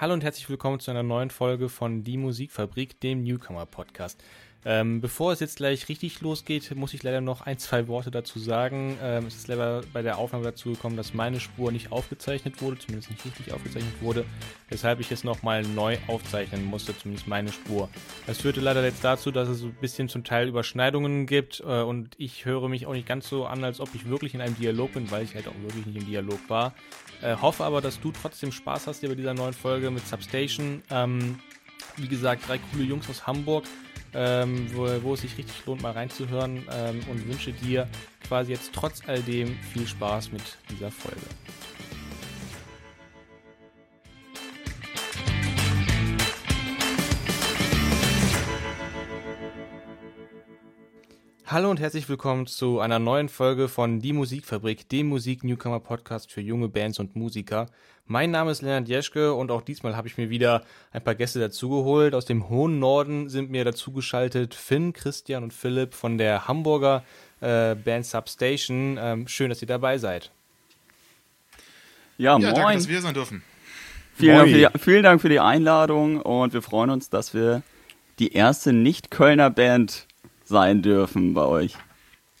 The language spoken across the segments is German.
Hallo und herzlich willkommen zu einer neuen Folge von Die Musikfabrik, dem Newcomer Podcast. Ähm, bevor es jetzt gleich richtig losgeht, muss ich leider noch ein, zwei Worte dazu sagen. Ähm, es ist leider bei der Aufnahme dazu gekommen, dass meine Spur nicht aufgezeichnet wurde, zumindest nicht richtig aufgezeichnet wurde, weshalb ich es nochmal neu aufzeichnen musste, zumindest meine Spur. Das führte leider jetzt dazu, dass es ein bisschen zum Teil Überschneidungen gibt äh, und ich höre mich auch nicht ganz so an, als ob ich wirklich in einem Dialog bin, weil ich halt auch wirklich nicht im Dialog war. Äh, hoffe aber, dass du trotzdem Spaß hast hier bei dieser neuen Folge mit Substation. Ähm, wie gesagt, drei coole Jungs aus Hamburg ähm, wo, wo, es sich richtig lohnt, mal reinzuhören ähm, und wünsche dir quasi jetzt trotz all dem viel Spaß mit dieser Folge. Hallo und herzlich willkommen zu einer neuen Folge von Die Musikfabrik, dem Musik-Newcomer-Podcast für junge Bands und Musiker. Mein Name ist Leonard Jeschke und auch diesmal habe ich mir wieder ein paar Gäste dazugeholt. Aus dem hohen Norden sind mir dazugeschaltet Finn, Christian und Philipp von der Hamburger äh, Band Substation. Ähm, schön, dass ihr dabei seid. Ja, ja moin. Danke, dass wir sein dürfen. Vielen Dank, die, vielen Dank, für die Einladung und wir freuen uns, dass wir die erste Nicht-Kölner Band sein dürfen bei euch.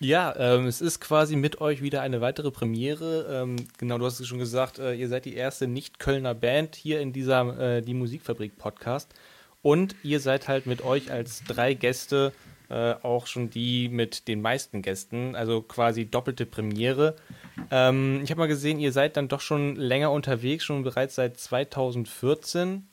Ja, ähm, es ist quasi mit euch wieder eine weitere Premiere. Ähm, genau, du hast es schon gesagt, äh, ihr seid die erste Nicht-Kölner Band hier in dieser äh, Die Musikfabrik-Podcast. Und ihr seid halt mit euch als drei Gäste äh, auch schon die mit den meisten Gästen, also quasi doppelte Premiere. Ähm, ich habe mal gesehen, ihr seid dann doch schon länger unterwegs, schon bereits seit 2014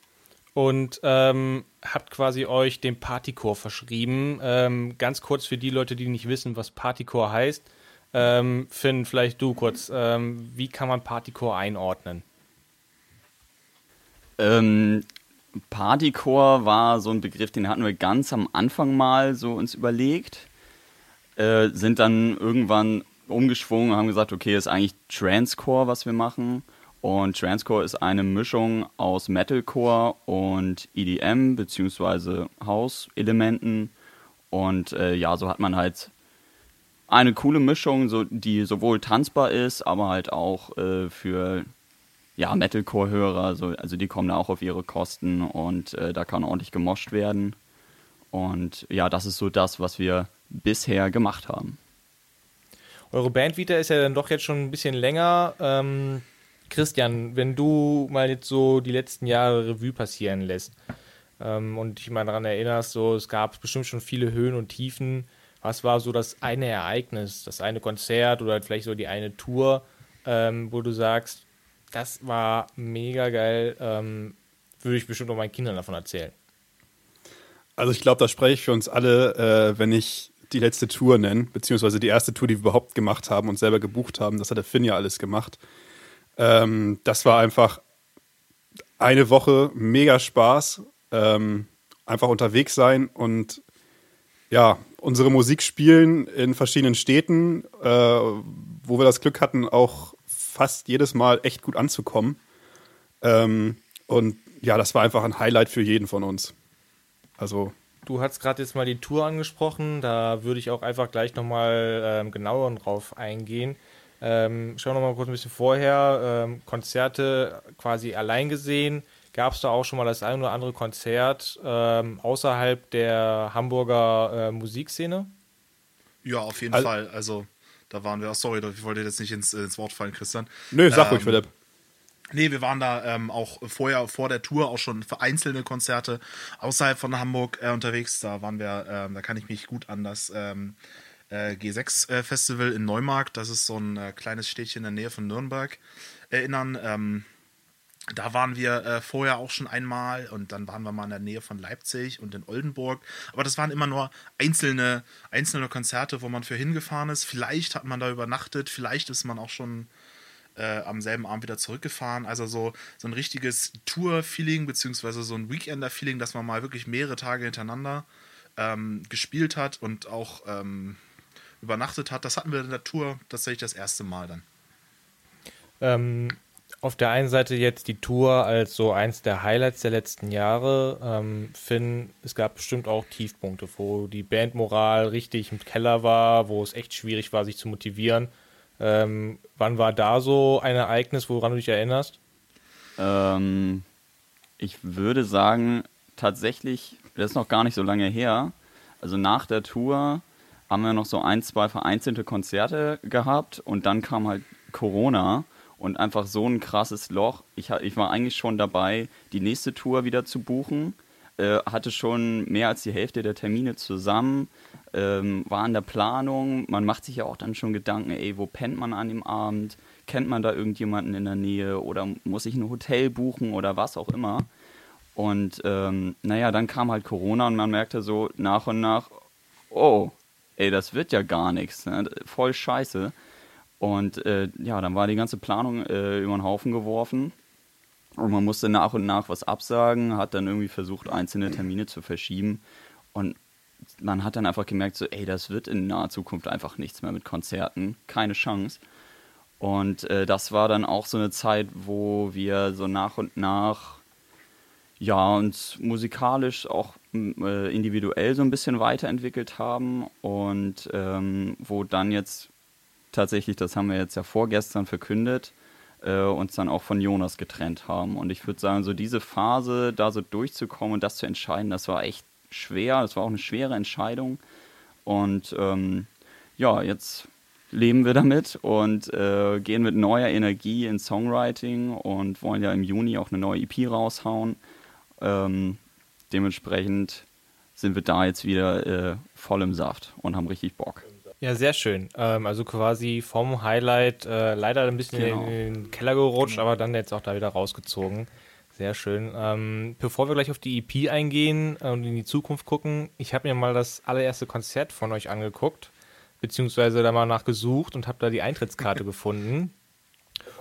und ähm, habt quasi euch dem Partycore verschrieben. Ähm, ganz kurz für die Leute, die nicht wissen, was Partycore heißt. Ähm, Finn, vielleicht du kurz. Ähm, wie kann man Partycore einordnen? Ähm, Partycore war so ein Begriff, den hatten wir ganz am Anfang mal so uns überlegt. Äh, sind dann irgendwann umgeschwungen und haben gesagt, okay, ist eigentlich Transcore, was wir machen. Und Transcore ist eine Mischung aus Metalcore und EDM bzw. House-Elementen. Und äh, ja, so hat man halt eine coole Mischung, so, die sowohl tanzbar ist, aber halt auch äh, für ja, Metalcore-Hörer. So, also die kommen da auch auf ihre Kosten und äh, da kann ordentlich gemoscht werden. Und ja, das ist so das, was wir bisher gemacht haben. Eure Bandvita ist ja dann doch jetzt schon ein bisschen länger. Ähm, Christian, wenn du mal jetzt so die letzten Jahre Revue passieren lässt ähm, und dich mal daran erinnerst, so es gab bestimmt schon viele Höhen und Tiefen. Was war so das eine Ereignis, das eine Konzert oder vielleicht so die eine Tour, ähm, wo du sagst, das war mega geil, ähm, würde ich bestimmt auch meinen Kindern davon erzählen. Also ich glaube, da spreche ich für uns alle, äh, wenn ich die letzte Tour nenne, beziehungsweise die erste Tour, die wir überhaupt gemacht haben und selber gebucht haben. Das hat der Finn ja alles gemacht. Ähm, das war einfach eine Woche mega Spaß. Ähm, einfach unterwegs sein und ja, unsere Musik spielen in verschiedenen Städten, äh, wo wir das Glück hatten, auch fast jedes Mal echt gut anzukommen. Ähm, und ja, das war einfach ein Highlight für jeden von uns. Also. Du hast gerade jetzt mal die Tour angesprochen, da würde ich auch einfach gleich nochmal ähm, genauer drauf eingehen. Ähm, schauen wir mal kurz ein bisschen vorher. Ähm, Konzerte quasi allein gesehen. Gab es da auch schon mal das ein oder andere Konzert ähm, außerhalb der Hamburger äh, Musikszene? Ja, auf jeden also, Fall. Also, da waren wir. Sorry, ich wollte jetzt nicht ins, ins Wort fallen, Christian. Nö, sag ruhig, ähm, Philipp. Nee, wir waren da ähm, auch vorher, vor der Tour auch schon für einzelne Konzerte außerhalb von Hamburg äh, unterwegs. Da waren wir, ähm, da kann ich mich gut an das ähm, äh, G6-Festival in Neumarkt. Das ist so ein äh, kleines Städtchen in der Nähe von Nürnberg erinnern. Ähm, da waren wir äh, vorher auch schon einmal und dann waren wir mal in der Nähe von Leipzig und in Oldenburg. Aber das waren immer nur einzelne, einzelne Konzerte, wo man für hingefahren ist. Vielleicht hat man da übernachtet, vielleicht ist man auch schon äh, am selben Abend wieder zurückgefahren. Also so, so ein richtiges Tour-Feeling, beziehungsweise so ein Weekender-Feeling, dass man mal wirklich mehrere Tage hintereinander ähm, gespielt hat und auch ähm, übernachtet hat. Das hatten wir in der Tour tatsächlich das erste Mal dann. Ähm, auf der einen Seite jetzt die Tour als so eins der Highlights der letzten Jahre. Ähm, Finn, es gab bestimmt auch Tiefpunkte, wo die Bandmoral richtig im Keller war, wo es echt schwierig war, sich zu motivieren. Ähm, wann war da so ein Ereignis, woran du dich erinnerst? Ähm, Ich würde sagen, tatsächlich, das ist noch gar nicht so lange her. Also nach der Tour haben wir noch so ein, zwei vereinzelte Konzerte gehabt und dann kam halt Corona und einfach so ein krasses Loch. Ich, ich war eigentlich schon dabei, die nächste Tour wieder zu buchen, äh, hatte schon mehr als die Hälfte der Termine zusammen, ähm, war in der Planung. Man macht sich ja auch dann schon Gedanken, ey, wo pennt man an dem Abend? Kennt man da irgendjemanden in der Nähe oder muss ich ein Hotel buchen oder was auch immer? Und ähm, naja, dann kam halt Corona und man merkte so nach und nach, oh, ey, das wird ja gar nichts, ne? voll scheiße. Und äh, ja, dann war die ganze Planung äh, über den Haufen geworfen. Und man musste nach und nach was absagen, hat dann irgendwie versucht, einzelne Termine zu verschieben. Und man hat dann einfach gemerkt, so, ey, das wird in naher Zukunft einfach nichts mehr mit Konzerten. Keine Chance. Und äh, das war dann auch so eine Zeit, wo wir so nach und nach, ja, uns musikalisch auch äh, individuell so ein bisschen weiterentwickelt haben und ähm, wo dann jetzt tatsächlich, das haben wir jetzt ja vorgestern verkündet, äh, uns dann auch von Jonas getrennt haben. Und ich würde sagen, so diese Phase, da so durchzukommen und das zu entscheiden, das war echt schwer. Das war auch eine schwere Entscheidung. Und ähm, ja, jetzt leben wir damit und äh, gehen mit neuer Energie ins Songwriting und wollen ja im Juni auch eine neue EP raushauen. Ähm, dementsprechend sind wir da jetzt wieder äh, voll im Saft und haben richtig Bock. Ja, sehr schön. Ähm, also quasi vom Highlight äh, leider ein bisschen genau. in den Keller gerutscht, genau. aber dann jetzt auch da wieder rausgezogen. Sehr schön. Ähm, bevor wir gleich auf die EP eingehen und in die Zukunft gucken, ich habe mir mal das allererste Konzert von euch angeguckt, beziehungsweise da mal nachgesucht und habe da die Eintrittskarte gefunden.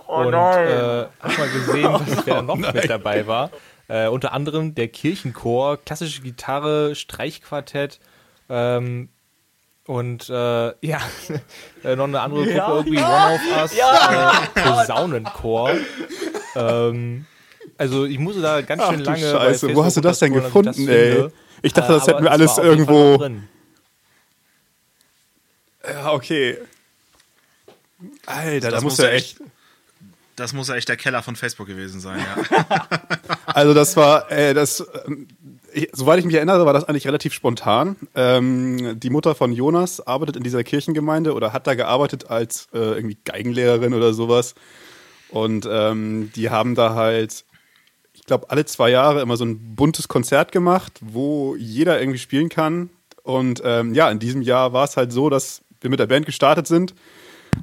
Oh und äh, habe mal gesehen, was wer noch oh mit dabei war. Äh, unter anderem der Kirchenchor, klassische Gitarre, Streichquartett, ähm, und äh, ja, äh, noch eine andere Gruppe, ja, irgendwie ja, One of Us, ja. äh, Posaunenchor. ähm, also ich musste da ganz schön Ach, lange. Scheiße, wo hast du das denn gefunden, das ey? Ich dachte, das äh, hätten wir alles irgendwo. Ja, okay. Alter, das, das muss ja echt. Das muss ja echt der Keller von Facebook gewesen sein, ja. also das war, ey, das, ähm, ich, soweit ich mich erinnere, war das eigentlich relativ spontan. Ähm, die Mutter von Jonas arbeitet in dieser Kirchengemeinde oder hat da gearbeitet als äh, irgendwie Geigenlehrerin oder sowas. Und ähm, die haben da halt, ich glaube, alle zwei Jahre immer so ein buntes Konzert gemacht, wo jeder irgendwie spielen kann. Und ähm, ja, in diesem Jahr war es halt so, dass wir mit der Band gestartet sind.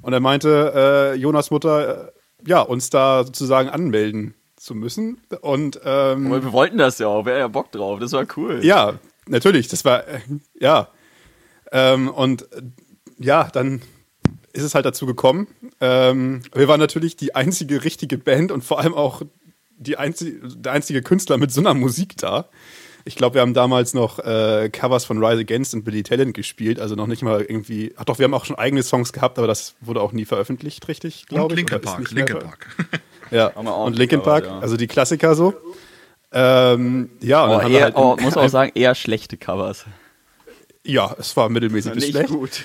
Und er meinte, äh, Jonas Mutter, äh, ja, uns da sozusagen anmelden zu müssen. Und ähm, Aber wir wollten das ja auch, wäre ja Bock drauf, das war cool. Ja, natürlich, das war, äh, ja. Ähm, und äh, ja, dann ist es halt dazu gekommen. Ähm, wir waren natürlich die einzige richtige Band und vor allem auch die einzige, der einzige Künstler mit so einer Musik da. Ich glaube, wir haben damals noch äh, Covers von Rise Against und Billy Talent gespielt, also noch nicht mal irgendwie. Ach doch, wir haben auch schon eigene Songs gehabt, aber das wurde auch nie veröffentlicht, richtig, glaube ich. Linkin Park, Linkin Park. Ja, und Linkin Park, ja. also die Klassiker so. Ähm, ja, und oh, dann eher, halt oh, muss auch sagen, eher schlechte Covers. Ja, es war mittelmäßig bis schlecht. gut.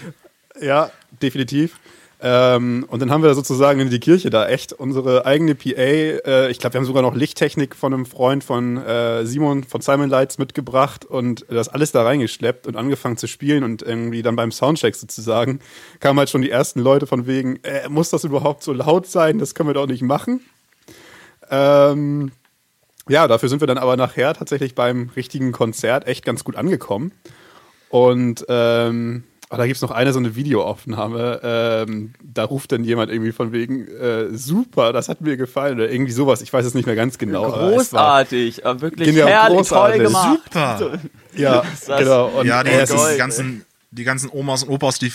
Ja, definitiv. Ähm, und dann haben wir sozusagen in die Kirche da echt unsere eigene PA. Äh, ich glaube, wir haben sogar noch Lichttechnik von einem Freund von äh, Simon von Simon Lights mitgebracht und das alles da reingeschleppt und angefangen zu spielen. Und irgendwie dann beim Soundcheck sozusagen kamen halt schon die ersten Leute von wegen, äh, muss das überhaupt so laut sein? Das können wir doch nicht machen. Ähm, ja, dafür sind wir dann aber nachher tatsächlich beim richtigen Konzert echt ganz gut angekommen. Und ähm, Oh, da gibt es noch eine so eine Videoaufnahme. Ähm, da ruft dann jemand irgendwie von wegen, äh, super, das hat mir gefallen oder irgendwie sowas. Ich weiß es nicht mehr ganz genau. Großartig, aber wirklich genau, herrlich, großartig. toll gemacht. Super. Ja, genau. Und ja, die, die, ganzen, die ganzen Omas und Opas, die,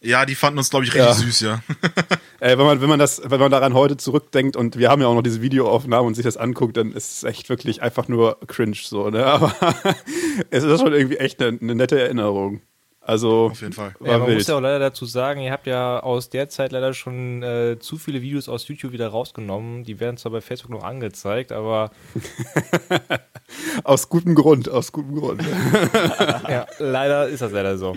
ja, die fanden uns, glaube ich, richtig ja. süß, ja. äh, wenn, man, wenn, man das, wenn man daran heute zurückdenkt und wir haben ja auch noch diese Videoaufnahme und sich das anguckt, dann ist es echt wirklich einfach nur cringe so, ne? Aber es ist schon irgendwie echt eine, eine nette Erinnerung. Also auf jeden Fall. Ja, man wild. muss ja auch leider dazu sagen, ihr habt ja aus der Zeit leider schon äh, zu viele Videos aus YouTube wieder rausgenommen. Die werden zwar bei Facebook noch angezeigt, aber aus gutem Grund, aus gutem Grund. ja, leider ist das leider so.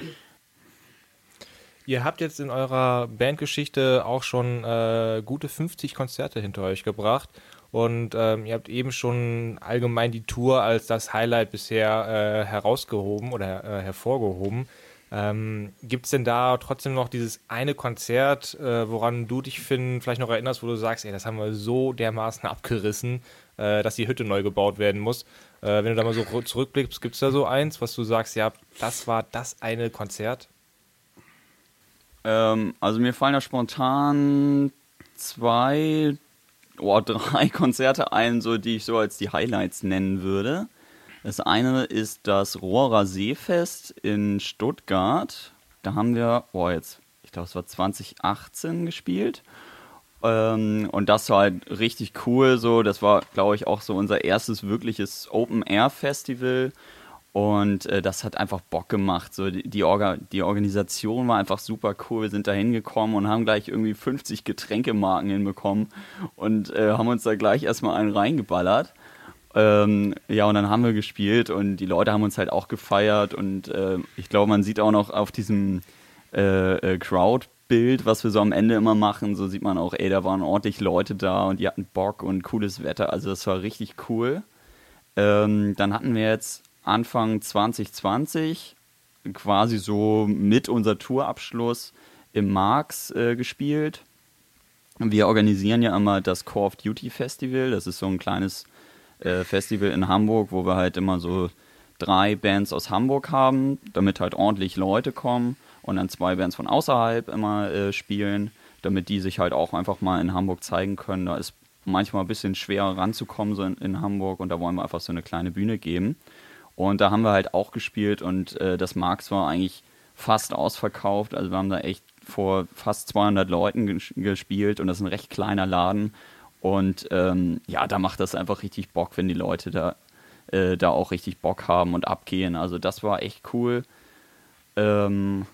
Ihr habt jetzt in eurer Bandgeschichte auch schon äh, gute 50 Konzerte hinter euch gebracht. Und ähm, ihr habt eben schon allgemein die Tour als das Highlight bisher äh, herausgehoben oder äh, hervorgehoben. Ähm, Gibt es denn da trotzdem noch dieses eine Konzert, äh, woran du dich, Finn, vielleicht noch erinnerst, wo du sagst, ey, das haben wir so dermaßen abgerissen, äh, dass die Hütte neu gebaut werden muss? Äh, wenn du da mal so zurückblickst, gibt es da so eins, was du sagst, ja, das war das eine Konzert? Ähm, also mir fallen da spontan zwei, oh, drei Konzerte ein, so die ich so als die Highlights nennen würde. Das eine ist das Rohrer Seefest in Stuttgart. Da haben wir, oh jetzt, ich glaube es war 2018 gespielt. Ähm, und das war halt richtig cool so. Das war, glaube ich, auch so unser erstes wirkliches Open-Air-Festival. Und äh, das hat einfach Bock gemacht. So, die, die, Orga, die Organisation war einfach super cool. Wir sind da hingekommen und haben gleich irgendwie 50 Getränkemarken hinbekommen und äh, haben uns da gleich erstmal einen reingeballert. Ähm, ja, und dann haben wir gespielt und die Leute haben uns halt auch gefeiert. Und äh, ich glaube, man sieht auch noch auf diesem äh, äh, Crowd-Bild, was wir so am Ende immer machen, so sieht man auch, ey, da waren ordentlich Leute da und die hatten Bock und cooles Wetter. Also das war richtig cool. Ähm, dann hatten wir jetzt Anfang 2020 quasi so mit unser Tourabschluss im Marx äh, gespielt. Wir organisieren ja immer das Call of Duty Festival. Das ist so ein kleines äh, Festival in Hamburg, wo wir halt immer so drei Bands aus Hamburg haben, damit halt ordentlich Leute kommen und dann zwei Bands von außerhalb immer äh, spielen, damit die sich halt auch einfach mal in Hamburg zeigen können. Da ist manchmal ein bisschen schwer ranzukommen so in, in Hamburg und da wollen wir einfach so eine kleine Bühne geben. Und da haben wir halt auch gespielt und äh, das Marx war eigentlich fast ausverkauft. Also wir haben da echt vor fast 200 Leuten gespielt und das ist ein recht kleiner Laden. Und ähm, ja, da macht das einfach richtig Bock, wenn die Leute da, äh, da auch richtig Bock haben und abgehen. Also das war echt cool. Ähm,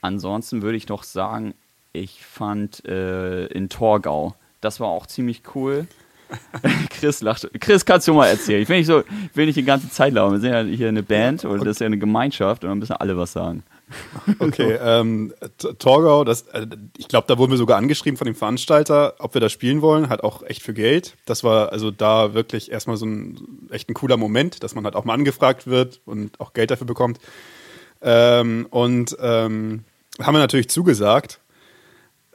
ansonsten würde ich noch sagen, ich fand äh, in Torgau, das war auch ziemlich cool. Chris lacht. Chris, kannst du mal erzählen? Ich will nicht, so, ich will nicht die ganze Zeit laufen. Wir sind ja hier eine Band und das ist ja eine Gemeinschaft und dann müssen alle was sagen. Okay, ähm, Torgau, das, äh, ich glaube, da wurden wir sogar angeschrieben von dem Veranstalter, ob wir da spielen wollen, halt auch echt für Geld. Das war also da wirklich erstmal so ein echt ein cooler Moment, dass man halt auch mal angefragt wird und auch Geld dafür bekommt. Ähm, und ähm, haben wir natürlich zugesagt.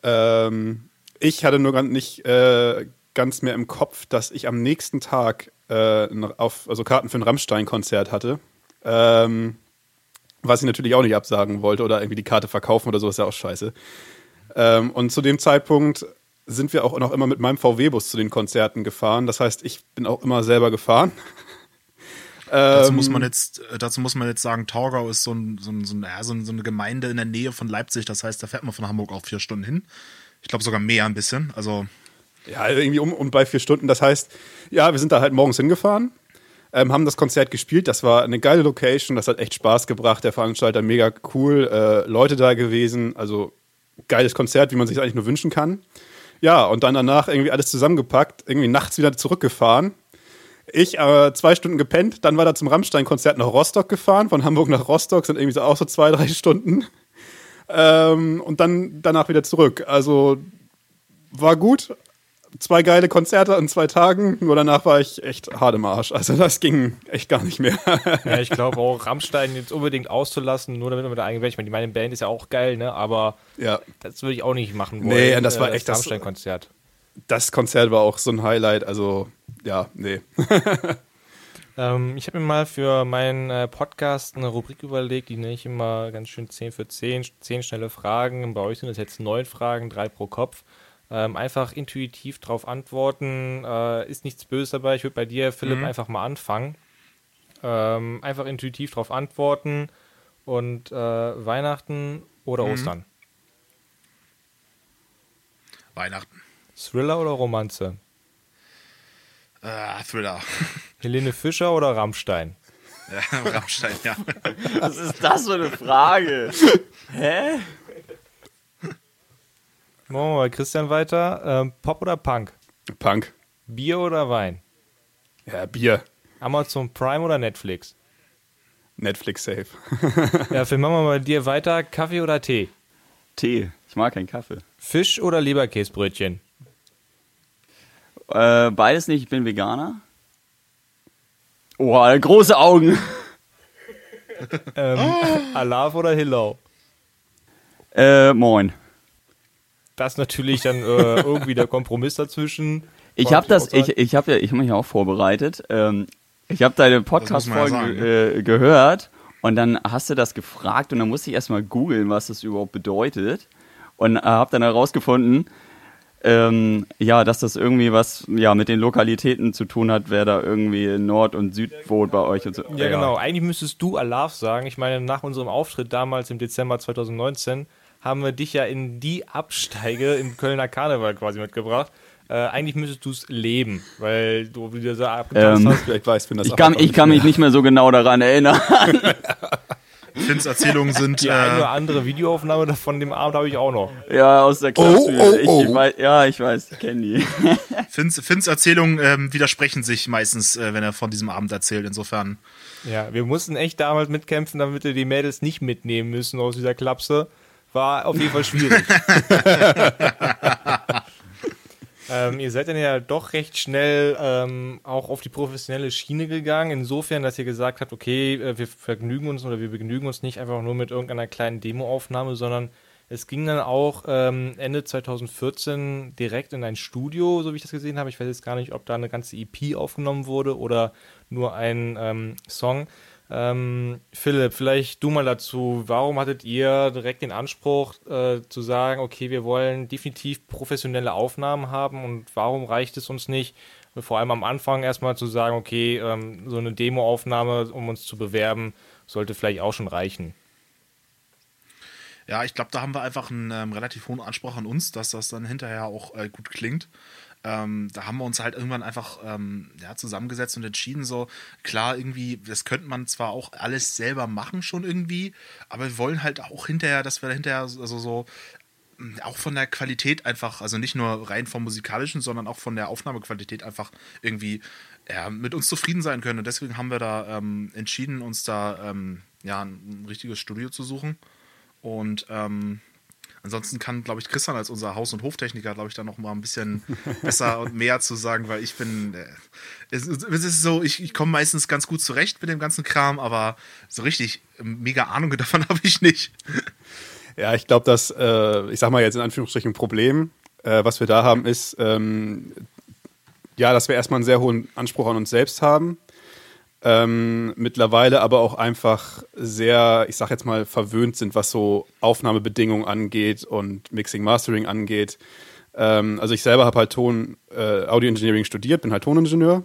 Ähm, ich hatte nur nicht äh, ganz mehr im Kopf, dass ich am nächsten Tag äh, auf, also Karten für ein Rammstein-Konzert hatte. Ähm, was ich natürlich auch nicht absagen wollte oder irgendwie die Karte verkaufen oder so, ist ja auch scheiße. Ähm, und zu dem Zeitpunkt sind wir auch noch immer mit meinem VW-Bus zu den Konzerten gefahren. Das heißt, ich bin auch immer selber gefahren. dazu, muss man ähm, jetzt, äh, dazu muss man jetzt sagen, Torgau ist so, ein, so, ein, so, ein, so, eine Gemeinde in der Nähe von Leipzig. Das heißt, da fährt man von Hamburg auch vier Stunden hin. Ich glaube sogar mehr ein bisschen. Also ja, irgendwie um und bei vier Stunden. Das heißt, ja, wir sind da halt morgens hingefahren, ähm, haben das Konzert gespielt. Das war eine geile Location, das hat echt Spaß gebracht. Der Veranstalter mega cool, äh, Leute da gewesen. Also geiles Konzert, wie man sich eigentlich nur wünschen kann. Ja, und dann danach irgendwie alles zusammengepackt, irgendwie nachts wieder zurückgefahren. Ich äh, zwei Stunden gepennt, dann war da zum Rammstein-Konzert nach Rostock gefahren, von Hamburg nach Rostock, sind irgendwie so auch so zwei, drei Stunden. Ähm, und dann danach wieder zurück. Also war gut, zwei geile Konzerte an zwei Tagen, nur danach war ich echt hart im Arsch. Also das ging echt gar nicht mehr. ja, ich glaube auch, Rammstein jetzt unbedingt auszulassen, nur damit man da eigentlich, ich meine, meine Band ist ja auch geil, ne? Aber ja. das würde ich auch nicht machen wollen. Nee, das war äh, echt das Rammstein-Konzert. Das Konzert war auch so ein Highlight, also ja, nee. ähm, ich habe mir mal für meinen äh, Podcast eine Rubrik überlegt, die nenne ich immer ganz schön 10 für 10, 10 schnelle Fragen. Bei euch sind es jetzt neun Fragen, drei pro Kopf. Ähm, einfach intuitiv darauf antworten. Äh, ist nichts Böses dabei. Ich würde bei dir, Philipp, mhm. einfach mal anfangen. Ähm, einfach intuitiv darauf antworten. Und äh, Weihnachten oder mhm. Ostern? Weihnachten. Thriller oder Romanze? Äh, Thriller. Helene Fischer oder Rammstein? Ja, Rammstein, ja. Was ist das für eine Frage? Hä? Machen wir mal Christian weiter. Ähm, Pop oder Punk? Punk. Bier oder Wein? Ja, Bier. Amazon Prime oder Netflix? Netflix safe. ja, Phil, machen wir mal bei dir weiter. Kaffee oder Tee? Tee. Ich mag keinen Kaffee. Fisch oder Leberkäsbrötchen? Äh, beides nicht, ich bin Veganer. Oh, große Augen. Ähm, Alaf oder Hillau? Äh, moin. Das ist natürlich dann äh, irgendwie der Kompromiss dazwischen. Ich habe das, ich, ich habe ja, ich habe mich auch vorbereitet. Ähm, ich habe deine Podcast-Folge ja sagen, äh, gehört und dann hast du das gefragt und dann musste ich erstmal googeln, was das überhaupt bedeutet und äh, habe dann herausgefunden, ähm, ja, dass das irgendwie was ja mit den Lokalitäten zu tun hat, wer da irgendwie Nord- und Süd wohnt bei euch und so. Ja, genau. Eigentlich müsstest du Alaf sagen. Ich meine, nach unserem Auftritt damals im Dezember 2019 haben wir dich ja in die Absteige im Kölner Karneval quasi mitgebracht. Äh, eigentlich müsstest du es leben, weil du wieder so abgetanzt Ähm, hast. Vielleicht weiß Finn das Ich kann, ich kann mich nicht mehr so genau daran erinnern. Finns Erzählungen sind. Die eine oder Äh, andere Videoaufnahme von dem Abend habe ich auch noch. ja, aus der Klasse. oh, ich, oh. ich weiß, ja, ich weiß, ich kenne die. Finns, Finns Erzählungen ähm, widersprechen sich meistens, äh, wenn er von diesem Abend erzählt. Insofern. Ja, wir mussten echt damals mitkämpfen, damit wir die Mädels nicht mitnehmen müssen aus dieser Klapse. War auf jeden Fall schwierig. ähm, ihr seid dann ja doch recht schnell ähm, auch auf die professionelle Schiene gegangen, insofern, dass ihr gesagt habt, okay, äh, wir vergnügen uns oder wir begnügen uns nicht einfach nur mit irgendeiner kleinen Demoaufnahme, sondern es ging dann auch ähm, Ende 2014 direkt in ein Studio, so wie ich das gesehen habe. Ich weiß jetzt gar nicht, ob da eine ganze EP aufgenommen wurde oder nur ein ähm, Song. Ähm, Philipp, vielleicht du mal dazu. Warum hattet ihr direkt den Anspruch äh, zu sagen, okay, wir wollen definitiv professionelle Aufnahmen haben und warum reicht es uns nicht, vor allem am Anfang erstmal zu sagen, okay, ähm, so eine Demoaufnahme, um uns zu bewerben, sollte vielleicht auch schon reichen. Ja, ich glaube, da haben wir einfach einen ähm, relativ hohen Anspruch an uns, dass das dann hinterher auch äh, gut klingt. Ähm, da haben wir uns halt irgendwann einfach ähm, ja, zusammengesetzt und entschieden, so klar, irgendwie, das könnte man zwar auch alles selber machen schon irgendwie, aber wir wollen halt auch hinterher, dass wir hinterher also so mh, auch von der Qualität einfach, also nicht nur rein vom musikalischen, sondern auch von der Aufnahmequalität einfach irgendwie ja, mit uns zufrieden sein können. Und deswegen haben wir da ähm, entschieden, uns da ähm, ja, ein, ein richtiges Studio zu suchen. Und ähm, ansonsten kann, glaube ich, Christian als unser Haus- und Hoftechniker, glaube ich, da noch mal ein bisschen besser und mehr zu sagen, weil ich bin, äh, es, ist- es ist so, ich, ich komme meistens ganz gut zurecht mit dem ganzen Kram, aber so richtig mega Ahnung davon habe ich nicht. Ja, ich glaube, dass, äh, ich sag mal jetzt in Anführungsstrichen Problem, äh, was wir da haben, ist, ähm, ja, dass wir erstmal einen sehr hohen Anspruch an uns selbst haben. Ähm, mittlerweile aber auch einfach sehr, ich sag jetzt mal, verwöhnt sind, was so Aufnahmebedingungen angeht und Mixing, Mastering angeht. Ähm, also ich selber habe halt Ton, äh, Audio Engineering studiert, bin halt Toningenieur.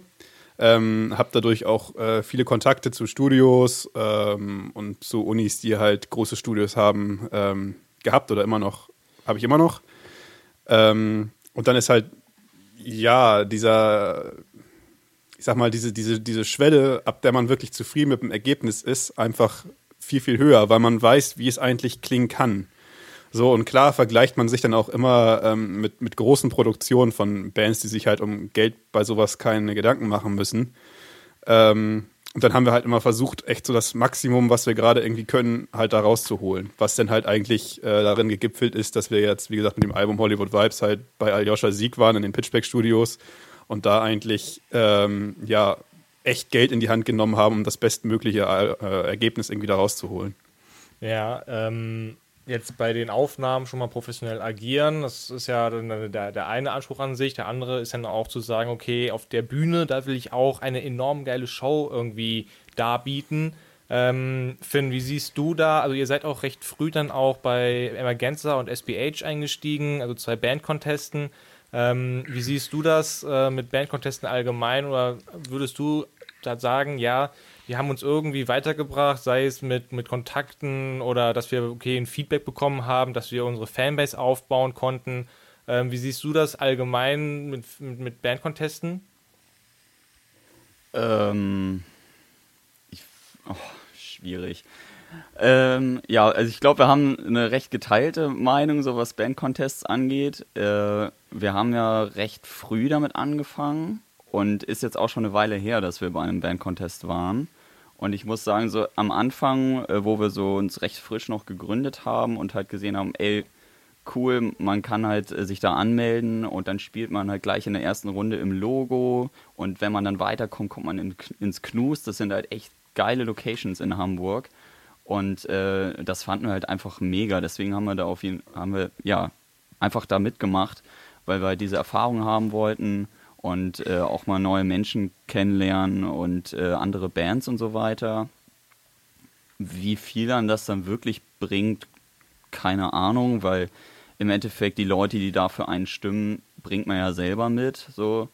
Ähm, habe dadurch auch äh, viele Kontakte zu Studios ähm, und zu Unis, die halt große Studios haben, ähm, gehabt oder immer noch, habe ich immer noch. Ähm, und dann ist halt, ja, dieser, ich sag mal, diese, diese, diese Schwelle, ab der man wirklich zufrieden mit dem Ergebnis ist, einfach viel, viel höher, weil man weiß, wie es eigentlich klingen kann. So, und klar vergleicht man sich dann auch immer ähm, mit, mit großen Produktionen von Bands, die sich halt um Geld bei sowas keine Gedanken machen müssen. Ähm, und dann haben wir halt immer versucht, echt so das Maximum, was wir gerade irgendwie können, halt da rauszuholen. Was dann halt eigentlich äh, darin gegipfelt ist, dass wir jetzt, wie gesagt, mit dem Album Hollywood Vibes halt bei Aljoscha Sieg waren in den Pitchback Studios und da eigentlich ähm, ja echt Geld in die Hand genommen haben, um das bestmögliche äh, Ergebnis irgendwie da rauszuholen. Ja, ähm, jetzt bei den Aufnahmen schon mal professionell agieren. Das ist ja der, der eine Anspruch an sich. Der andere ist dann auch zu sagen, okay, auf der Bühne, da will ich auch eine enorm geile Show irgendwie darbieten. Ähm, Finn, wie siehst du da? Also ihr seid auch recht früh dann auch bei Emergenza und SBH eingestiegen, also zwei Bandcontesten. Ähm, wie siehst du das äh, mit Bandcontesten allgemein oder würdest du da sagen, ja, die haben uns irgendwie weitergebracht, sei es mit, mit Kontakten oder dass wir okay ein Feedback bekommen haben, dass wir unsere Fanbase aufbauen konnten. Ähm, wie siehst du das allgemein mit, mit, mit Bandcontesten? Ähm, ich, oh, schwierig. Ähm, ja, also ich glaube, wir haben eine recht geteilte Meinung, so was Bandcontests angeht. Äh, wir haben ja recht früh damit angefangen und ist jetzt auch schon eine Weile her, dass wir bei einem Bandcontest waren. Und ich muss sagen, so am Anfang, äh, wo wir so uns recht frisch noch gegründet haben und halt gesehen haben, ey, cool. Man kann halt äh, sich da anmelden und dann spielt man halt gleich in der ersten Runde im Logo. Und wenn man dann weiterkommt, kommt man in, ins Knus. Das sind halt echt geile Locations in Hamburg. Und äh, das fanden wir halt einfach mega. Deswegen haben wir da auf jeden haben wir ja einfach da mitgemacht, weil wir diese Erfahrung haben wollten und äh, auch mal neue Menschen kennenlernen und äh, andere Bands und so weiter. Wie viel dann das dann wirklich bringt, keine Ahnung, weil im Endeffekt die Leute, die dafür einen stimmen, bringt man ja selber mit. So.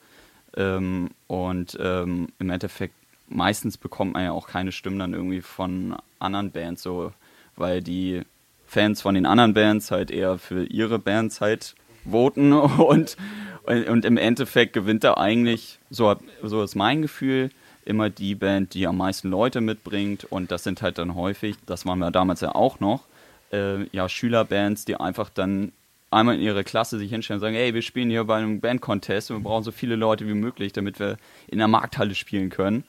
Ähm, und ähm, im Endeffekt meistens bekommt man ja auch keine Stimmen dann irgendwie von anderen Bands, so, weil die Fans von den anderen Bands halt eher für ihre Bands halt voten und, und, und im Endeffekt gewinnt da eigentlich, so, so ist mein Gefühl, immer die Band, die am meisten Leute mitbringt und das sind halt dann häufig, das waren wir damals ja auch noch, äh, ja, Schülerbands, die einfach dann einmal in ihre Klasse sich hinstellen und sagen, hey, wir spielen hier bei einem Band-Contest und wir brauchen so viele Leute wie möglich, damit wir in der Markthalle spielen können.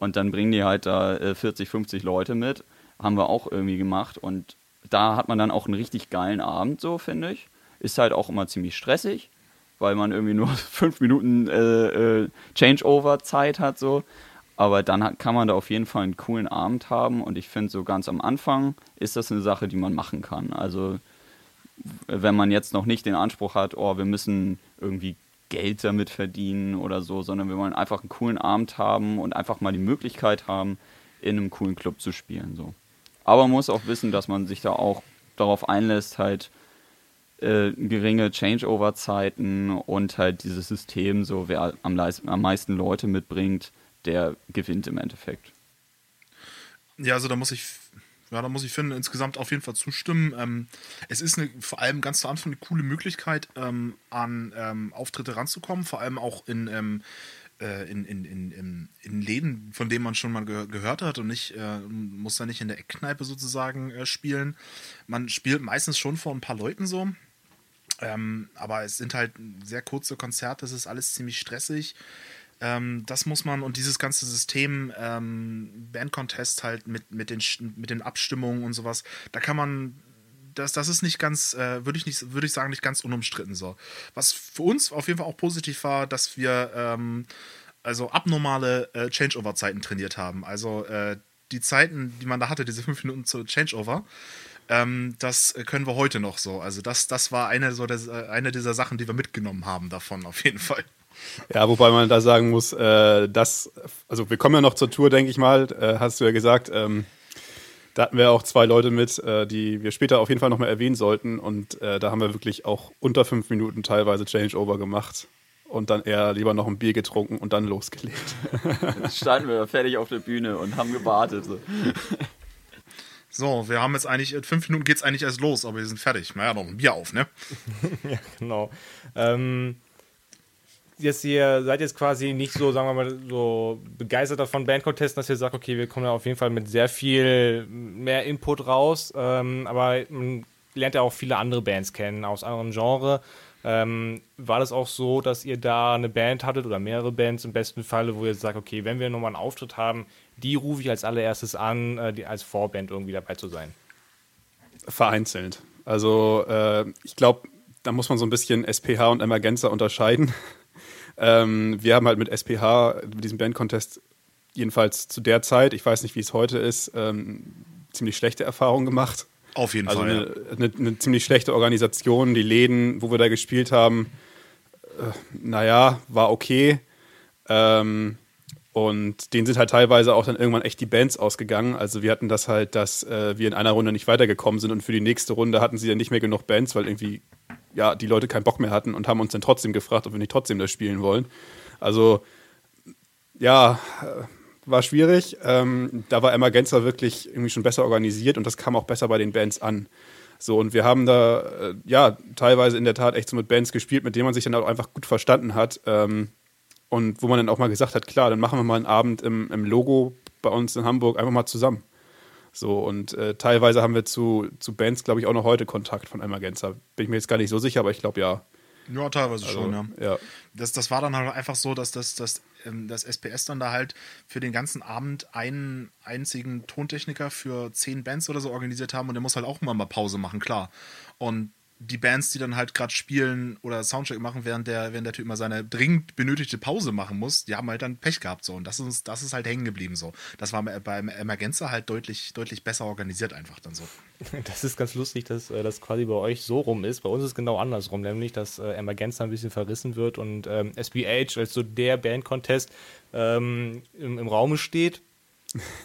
Und dann bringen die halt da äh, 40, 50 Leute mit. Haben wir auch irgendwie gemacht. Und da hat man dann auch einen richtig geilen Abend, so finde ich. Ist halt auch immer ziemlich stressig, weil man irgendwie nur fünf Minuten äh, äh, Changeover-Zeit hat, so. Aber dann hat, kann man da auf jeden Fall einen coolen Abend haben. Und ich finde, so ganz am Anfang ist das eine Sache, die man machen kann. Also, wenn man jetzt noch nicht den Anspruch hat, oh, wir müssen irgendwie Geld damit verdienen oder so, sondern wir wollen einfach einen coolen Abend haben und einfach mal die Möglichkeit haben, in einem coolen Club zu spielen. So. Aber man muss auch wissen, dass man sich da auch darauf einlässt, halt äh, geringe Changeover-Zeiten und halt dieses System, so wer am, am meisten Leute mitbringt, der gewinnt im Endeffekt. Ja, also da muss ich, ja, da muss ich finden, insgesamt auf jeden Fall zustimmen. Ähm, es ist eine, vor allem ganz zu Anfang eine coole Möglichkeit, ähm, an ähm, Auftritte ranzukommen, vor allem auch in, ähm, äh, in, in, in, in, Läden, von denen man schon mal ge gehört hat und nicht, äh, muss da nicht in der Eckkneipe sozusagen äh, spielen. Man spielt meistens schon vor ein paar Leuten so. Ähm, aber es sind halt sehr kurze Konzerte, es ist alles ziemlich stressig. Ähm, das muss man und dieses ganze System ähm, Band-Contest halt mit, mit, den, mit den Abstimmungen und sowas, da kann man das, das ist nicht ganz, äh, würde ich würde ich sagen, nicht ganz unumstritten so. Was für uns auf jeden Fall auch positiv war, dass wir ähm, also abnormale äh, Changeover-Zeiten trainiert haben. Also äh, die Zeiten, die man da hatte, diese fünf Minuten zu Changeover, ähm, das können wir heute noch so. Also das, das war eine, so des, äh, eine dieser Sachen, die wir mitgenommen haben davon, auf jeden Fall. Ja, wobei man da sagen muss, äh, dass, also wir kommen ja noch zur Tour, denke ich mal, äh, hast du ja gesagt. Ähm, da hatten wir auch zwei Leute mit, äh, die wir später auf jeden Fall nochmal erwähnen sollten. Und äh, da haben wir wirklich auch unter fünf Minuten teilweise Changeover gemacht. Und dann eher lieber noch ein Bier getrunken und dann losgelegt. Jetzt standen wir fertig auf der Bühne und haben gewartet. So. So, wir haben jetzt eigentlich, in fünf Minuten geht es eigentlich erst los, aber wir sind fertig. Naja, noch ein Bier auf, ne? ja, genau. Ähm, jetzt ihr seid jetzt quasi nicht so, sagen wir mal, so begeistert davon Bandcontesten, dass ihr sagt, okay, wir kommen da auf jeden Fall mit sehr viel mehr Input raus, ähm, aber man lernt ja auch viele andere Bands kennen aus anderen Genres. Ähm, war das auch so, dass ihr da eine Band hattet oder mehrere Bands im besten Falle, wo ihr sagt, okay, wenn wir nochmal einen Auftritt haben, die rufe ich als allererstes an, äh, die, als Vorband irgendwie dabei zu sein? Vereinzelt. Also äh, ich glaube, da muss man so ein bisschen SPH und Emergenza unterscheiden. Ähm, wir haben halt mit SPH, mit diesem Band-Contest, jedenfalls zu der Zeit, ich weiß nicht, wie es heute ist, ähm, ziemlich schlechte Erfahrungen gemacht. Auf jeden also Fall. Eine, ja. eine, eine, ziemlich schlechte Organisation. Die Läden, wo wir da gespielt haben, äh, naja, war okay. Ähm, und denen sind halt teilweise auch dann irgendwann echt die Bands ausgegangen. Also wir hatten das halt, dass äh, wir in einer Runde nicht weitergekommen sind und für die nächste Runde hatten sie dann nicht mehr genug Bands, weil irgendwie ja, die Leute keinen Bock mehr hatten und haben uns dann trotzdem gefragt, ob wir nicht trotzdem das spielen wollen. Also, ja, äh, war schwierig. Ähm, da war Emma Genzer wirklich irgendwie schon besser organisiert und das kam auch besser bei den Bands an. So, und wir haben da, äh, ja, teilweise in der Tat echt so mit Bands gespielt, mit denen man sich dann auch einfach gut verstanden hat. Ähm, und wo man dann auch mal gesagt hat, klar, dann machen wir mal einen Abend im, im Logo bei uns in Hamburg einfach mal zusammen. So, und äh, teilweise haben wir zu, zu Bands, glaube ich, auch noch heute Kontakt von Emergenza. Bin ich mir jetzt gar nicht so sicher, aber ich glaube ja. Ja, teilweise also, schon, ja. ja. Das, das war dann halt einfach so, dass das, das, ähm, das SPS dann da halt für den ganzen Abend einen einzigen Tontechniker für zehn Bands oder so organisiert haben und der muss halt auch immer mal Pause machen, klar. Und die Bands, die dann halt gerade spielen oder Soundcheck machen, während der, während der Typ mal seine dringend benötigte Pause machen muss, die haben halt dann Pech gehabt so. Und das ist, das ist halt hängen geblieben so. Das war beim Emergenza halt deutlich, deutlich besser organisiert einfach dann so. Das ist ganz lustig, dass äh, das quasi bei euch so rum ist. Bei uns ist es genau andersrum, nämlich dass äh, Emergenza ein bisschen verrissen wird und ähm, SBH als so der Band-Contest ähm, im, im Raume steht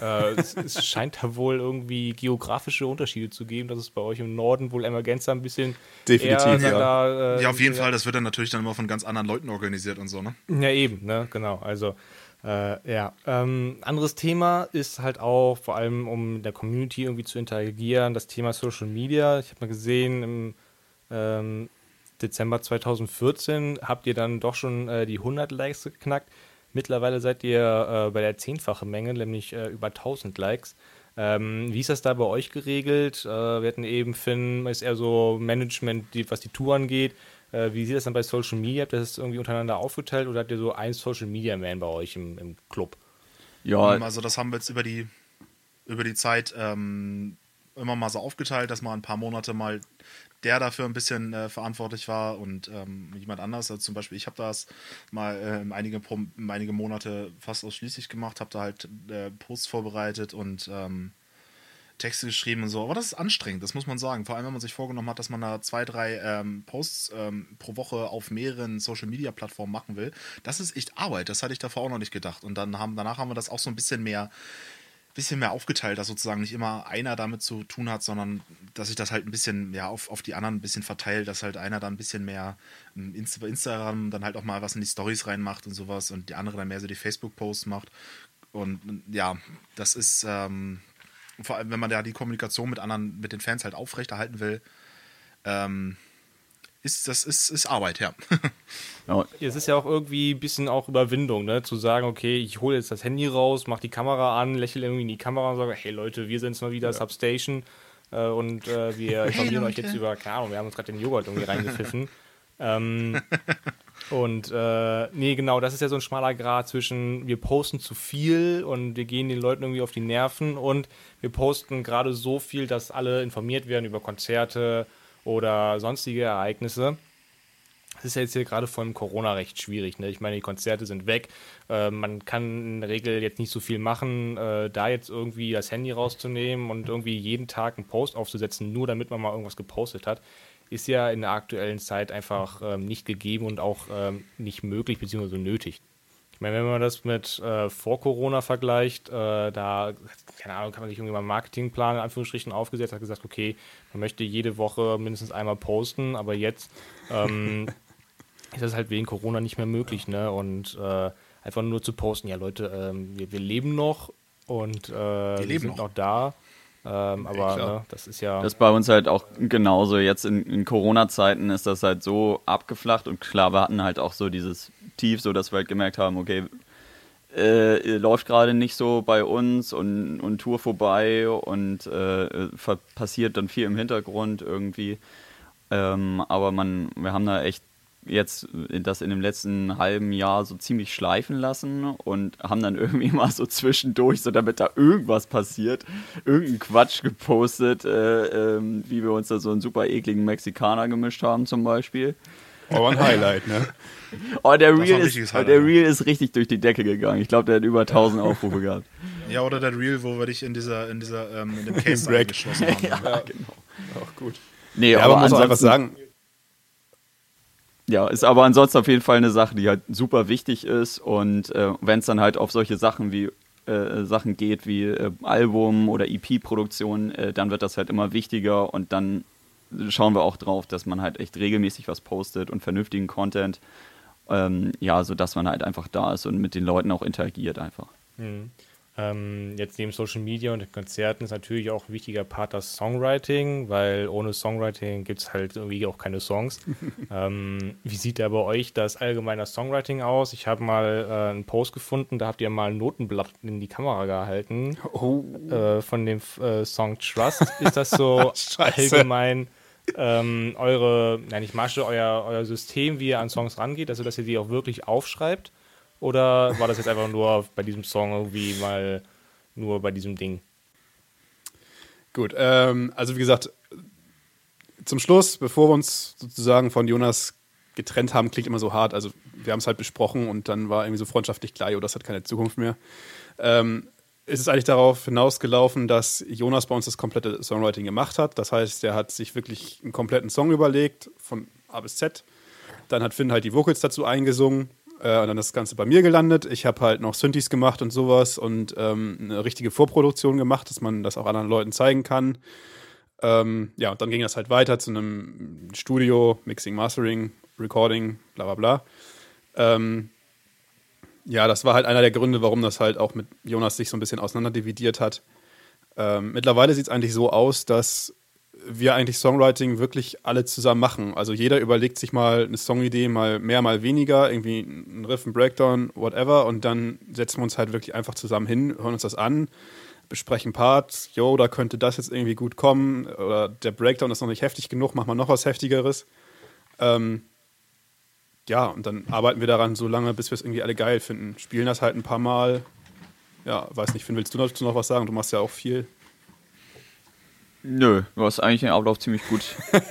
äh, es, es, scheint da wohl irgendwie geografische Unterschiede zu geben, dass es bei euch im Norden wohl Emergenza ein bisschen. Definitiv, ja. Da, äh, ja, auf jeden Fall, das wird dann natürlich dann immer von ganz anderen Leuten organisiert und so, ne? Ja, eben, ne, genau. Also, äh, ja. Ähm, anderes Thema ist halt auch, vor allem um in der Community irgendwie zu interagieren, das Thema Social Media. Ich habe mal gesehen, im ähm, Dezember 2014 habt ihr dann doch schon äh, die 100 Likes geknackt. Mittlerweile seid ihr äh, bei der zehnfachen Menge, nämlich äh, über 1000 Likes. Ähm, wie ist das da bei euch geregelt? Äh, wir hatten eben Finn, ist eher so Management, die, was die Tour angeht. Äh, wie sieht das dann bei Social Media? Habt ihr das irgendwie untereinander aufgeteilt oder habt ihr so ein Social Media Man bei euch im, im Club? Ja. Also das haben wir jetzt über die, über die Zeit ähm, immer mal so aufgeteilt, dass man ein paar Monate mal der dafür ein bisschen äh, verantwortlich war und ähm, jemand anders. Also zum Beispiel, ich habe das mal äh, einige, einige Monate fast ausschließlich gemacht, habe da halt äh, Posts vorbereitet und ähm, Texte geschrieben und so. Aber das ist anstrengend, das muss man sagen. Vor allem, wenn man sich vorgenommen hat, dass man da zwei, drei ähm, Posts ähm, pro Woche auf mehreren Social Media Plattformen machen will. Das ist echt Arbeit. Das hatte ich davor auch noch nicht gedacht. Und dann haben, danach haben wir das auch so ein bisschen mehr bisschen mehr aufgeteilt, dass sozusagen nicht immer einer damit zu tun hat, sondern dass sich das halt ein bisschen ja, auf, auf die anderen ein bisschen verteilt, dass halt einer dann ein bisschen mehr ähm, Insta Instagram dann halt auch mal was in die Stories reinmacht und sowas und die andere dann mehr so die Facebook-Posts macht. Und ja, das ist ähm, vor allem, wenn man da die Kommunikation mit anderen, mit den Fans halt aufrechterhalten will, ähm, ist, das ist, ist Arbeit, ja. ja. Es ist ja auch irgendwie ein bisschen auch Überwindung, ne? Zu sagen, okay, ich hole jetzt das Handy raus, mach die Kamera an, lächle irgendwie in die Kamera und sage, hey Leute, wir sind mal wieder ja. Substation äh, und äh, wir informieren hey, euch jetzt über, keine Ahnung, wir haben uns gerade den Joghurt irgendwie reingepfiffen. ähm, und äh, nee, genau, das ist ja so ein schmaler Grad zwischen wir posten zu viel und wir gehen den Leuten irgendwie auf die Nerven und wir posten gerade so viel, dass alle informiert werden über Konzerte, oder sonstige Ereignisse. Das ist ja jetzt hier gerade vor dem Corona recht schwierig. Ne? Ich meine, die Konzerte sind weg. Äh, man kann in der Regel jetzt nicht so viel machen. Äh, da jetzt irgendwie das Handy rauszunehmen und irgendwie jeden Tag einen Post aufzusetzen, nur damit man mal irgendwas gepostet hat, ist ja in der aktuellen Zeit einfach ähm, nicht gegeben und auch ähm, nicht möglich bzw. nötig. Ich meine, wenn man das mit äh, vor Corona vergleicht, äh, da, keine Ahnung, kann man sich irgendwie mal einen Marketingplan in Anführungsstrichen aufgesetzt, hat gesagt, okay, man möchte jede Woche mindestens einmal posten, aber jetzt ähm, ist das halt wegen Corona nicht mehr möglich, ne? Und äh, einfach nur zu posten, ja Leute, ähm, wir, wir, leben noch und äh, wir, wir sind noch, noch da. Ähm, aber ne, das ist ja. Das ist bei uns halt auch genauso. Jetzt in, in Corona-Zeiten ist das halt so abgeflacht und klar, wir hatten halt auch so dieses Tief, so dass wir halt gemerkt haben, okay, äh, läuft gerade nicht so bei uns und, und Tour vorbei und äh, passiert dann viel im Hintergrund irgendwie. Ähm, aber man, wir haben da echt jetzt das in dem letzten halben Jahr so ziemlich schleifen lassen und haben dann irgendwie mal so zwischendurch, so damit da irgendwas passiert, irgendeinen Quatsch gepostet, äh, äh, wie wir uns da so einen super ekligen Mexikaner gemischt haben zum Beispiel. Aber ein Highlight, ne? Oh, der Reel, ist, der Reel ist richtig durch die Decke gegangen. Ich glaube, der hat über 1000 Aufrufe gehabt. Ja, oder der Reel, wo wir dich in dieser, in dieser, ähm, in dem Case eingeschlossen haben. ja, ja, genau. Auch gut. Nee, ja, aber, aber man muss einfach sagen, ja, ist aber ansonsten auf jeden Fall eine Sache, die halt super wichtig ist. Und äh, wenn es dann halt auf solche Sachen wie äh, Sachen geht, wie äh, Album oder EP-Produktion, äh, dann wird das halt immer wichtiger und dann schauen wir auch drauf, dass man halt echt regelmäßig was postet und vernünftigen Content. Ähm, ja, sodass man halt einfach da ist und mit den Leuten auch interagiert einfach. Mhm. Ähm, jetzt neben Social Media und den Konzerten ist natürlich auch ein wichtiger Part das Songwriting, weil ohne Songwriting gibt es halt irgendwie auch keine Songs. ähm, wie sieht da bei euch das allgemeine Songwriting aus? Ich habe mal äh, einen Post gefunden, da habt ihr mal ein Notenblatt in die Kamera gehalten oh. äh, von dem äh, Song Trust. Ist das so allgemein ähm, eure, nein, ich masche euer, euer System, wie ihr an Songs rangeht, also dass ihr die auch wirklich aufschreibt? Oder war das jetzt einfach nur bei diesem Song irgendwie mal nur bei diesem Ding? Gut, ähm, also wie gesagt, zum Schluss, bevor wir uns sozusagen von Jonas getrennt haben, klingt immer so hart. Also wir haben es halt besprochen und dann war irgendwie so freundschaftlich klar, oh, das hat keine Zukunft mehr. Ähm, ist es eigentlich darauf hinausgelaufen, dass Jonas bei uns das komplette Songwriting gemacht hat. Das heißt, er hat sich wirklich einen kompletten Song überlegt, von A bis Z. Dann hat Finn halt die Vocals dazu eingesungen äh, und dann das Ganze bei mir gelandet. Ich habe halt noch Synthes gemacht und sowas und ähm, eine richtige Vorproduktion gemacht, dass man das auch anderen Leuten zeigen kann. Ähm, ja, und dann ging das halt weiter zu einem Studio, Mixing, Mastering, Recording, bla bla bla. Ähm, ja, das war halt einer der Gründe, warum das halt auch mit Jonas sich so ein bisschen auseinanderdividiert hat. Ähm, mittlerweile sieht es eigentlich so aus, dass wir eigentlich Songwriting wirklich alle zusammen machen. Also jeder überlegt sich mal eine Songidee, mal mehr, mal weniger, irgendwie ein Riff, ein Breakdown, whatever, und dann setzen wir uns halt wirklich einfach zusammen hin, hören uns das an, besprechen Parts, yo, da könnte das jetzt irgendwie gut kommen, oder der Breakdown ist noch nicht heftig genug, machen wir noch was Heftigeres. Ähm, ja, und dann arbeiten wir daran so lange, bis wir es irgendwie alle geil finden. Spielen das halt ein paar Mal. Ja, weiß nicht, Finn, willst du dazu noch was sagen? Du machst ja auch viel. Nö, du hast eigentlich den Ablauf ziemlich gut,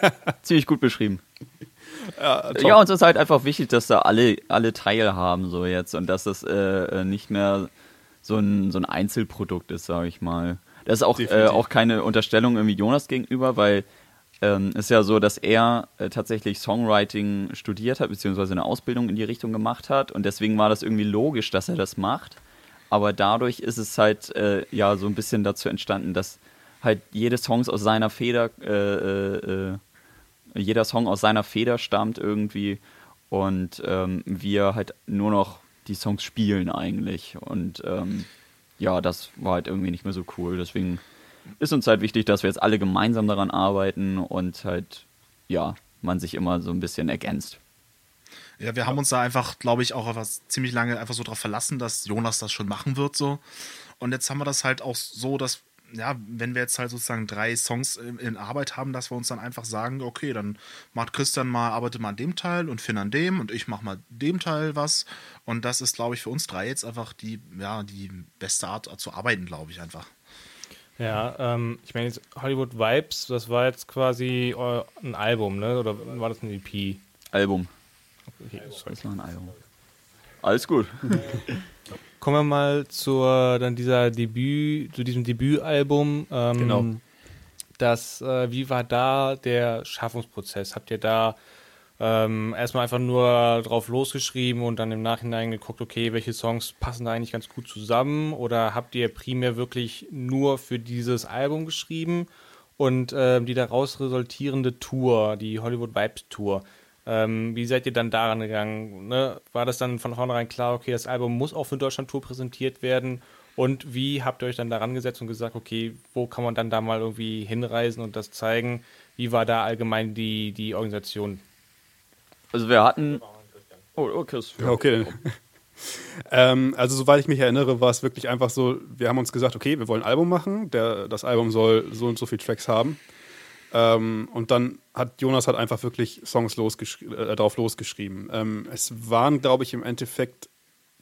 ziemlich gut beschrieben. Ja, ja, uns ist halt einfach wichtig, dass da alle, alle teilhaben so jetzt und dass das äh, äh nicht mehr so ein, so ein Einzelprodukt ist, sage ich mal. Das ist auch, äh, auch keine Unterstellung irgendwie Jonas gegenüber, weil ähm, ist ja so, dass er äh, tatsächlich Songwriting studiert hat, beziehungsweise eine Ausbildung in die Richtung gemacht hat. Und deswegen war das irgendwie logisch, dass er das macht. Aber dadurch ist es halt äh, ja so ein bisschen dazu entstanden, dass halt jede Songs aus seiner Feder, äh, äh, äh jeder Song aus seiner Feder stammt irgendwie und ähm, wir halt nur noch die Songs spielen eigentlich. Und ähm, ja, das war halt irgendwie nicht mehr so cool. Deswegen ist uns halt wichtig, dass wir jetzt alle gemeinsam daran arbeiten und halt, ja, man sich immer so ein bisschen ergänzt. Ja, wir haben uns da einfach, glaube ich, auch etwas ziemlich lange einfach so darauf verlassen, dass Jonas das schon machen wird, so. Und jetzt haben wir das halt auch so, dass, ja, wenn wir jetzt halt sozusagen drei Songs in, in Arbeit haben, dass wir uns dann einfach sagen, okay, dann macht Christian mal, arbeitet mal an dem Teil und Finn an dem und ich mache mal dem Teil was. Und das ist, glaube ich, für uns drei jetzt einfach die, ja, die beste Art zu arbeiten, glaube ich einfach. Ja, ähm, ich meine jetzt Hollywood Vibes, das war jetzt quasi ein Album, ne? Oder war das ein EP? Album. Okay, sorry. Das war ein Album. Alles gut. Kommen wir mal zur dann dieser Debüt, zu diesem Debütalbum. Ähm, genau. Das, äh, wie war da der Schaffungsprozess? Habt ihr da ähm, erstmal einfach nur drauf losgeschrieben und dann im Nachhinein geguckt, okay, welche Songs passen da eigentlich ganz gut zusammen? Oder habt ihr primär wirklich nur für dieses Album geschrieben? Und ähm, die daraus resultierende Tour, die Hollywood Vibes Tour, ähm, wie seid ihr dann daran gegangen? Ne? War das dann von vornherein klar, okay, das Album muss auch für Deutschland Tour präsentiert werden? Und wie habt ihr euch dann daran gesetzt und gesagt, okay, wo kann man dann da mal irgendwie hinreisen und das zeigen? Wie war da allgemein die, die Organisation? Also wir hatten. Oh, oh Chris. Ja, okay. ähm, also soweit ich mich erinnere, war es wirklich einfach so, wir haben uns gesagt, okay, wir wollen ein Album machen, der, das Album soll so und so viele Tracks haben. Ähm, und dann hat Jonas halt einfach wirklich Songs losgeschri äh, drauf losgeschrieben. Ähm, es waren, glaube ich, im Endeffekt